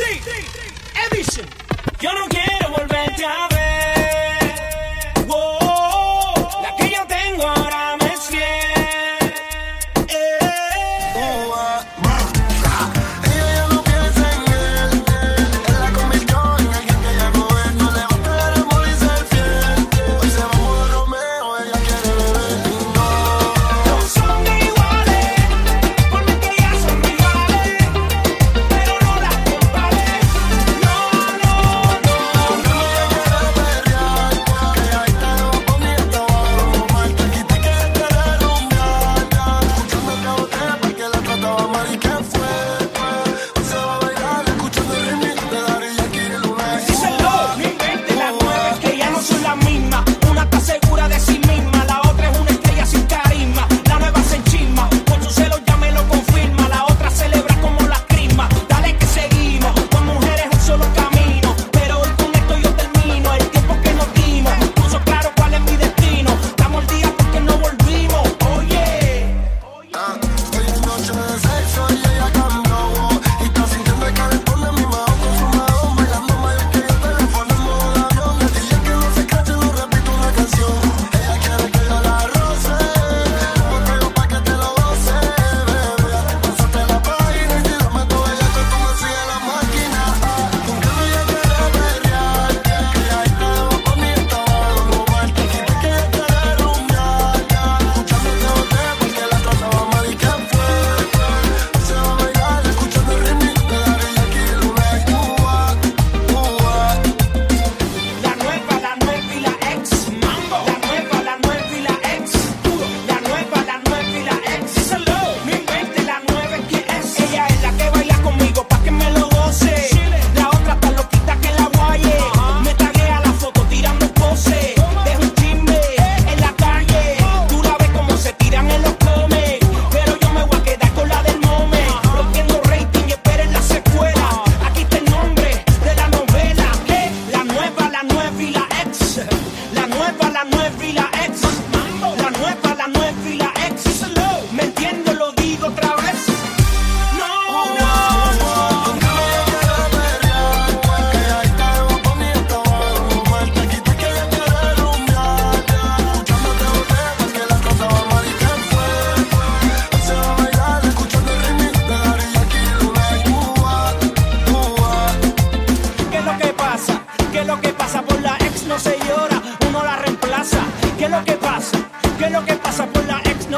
Edition. Yo no quiero volverte a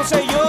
no sé yo.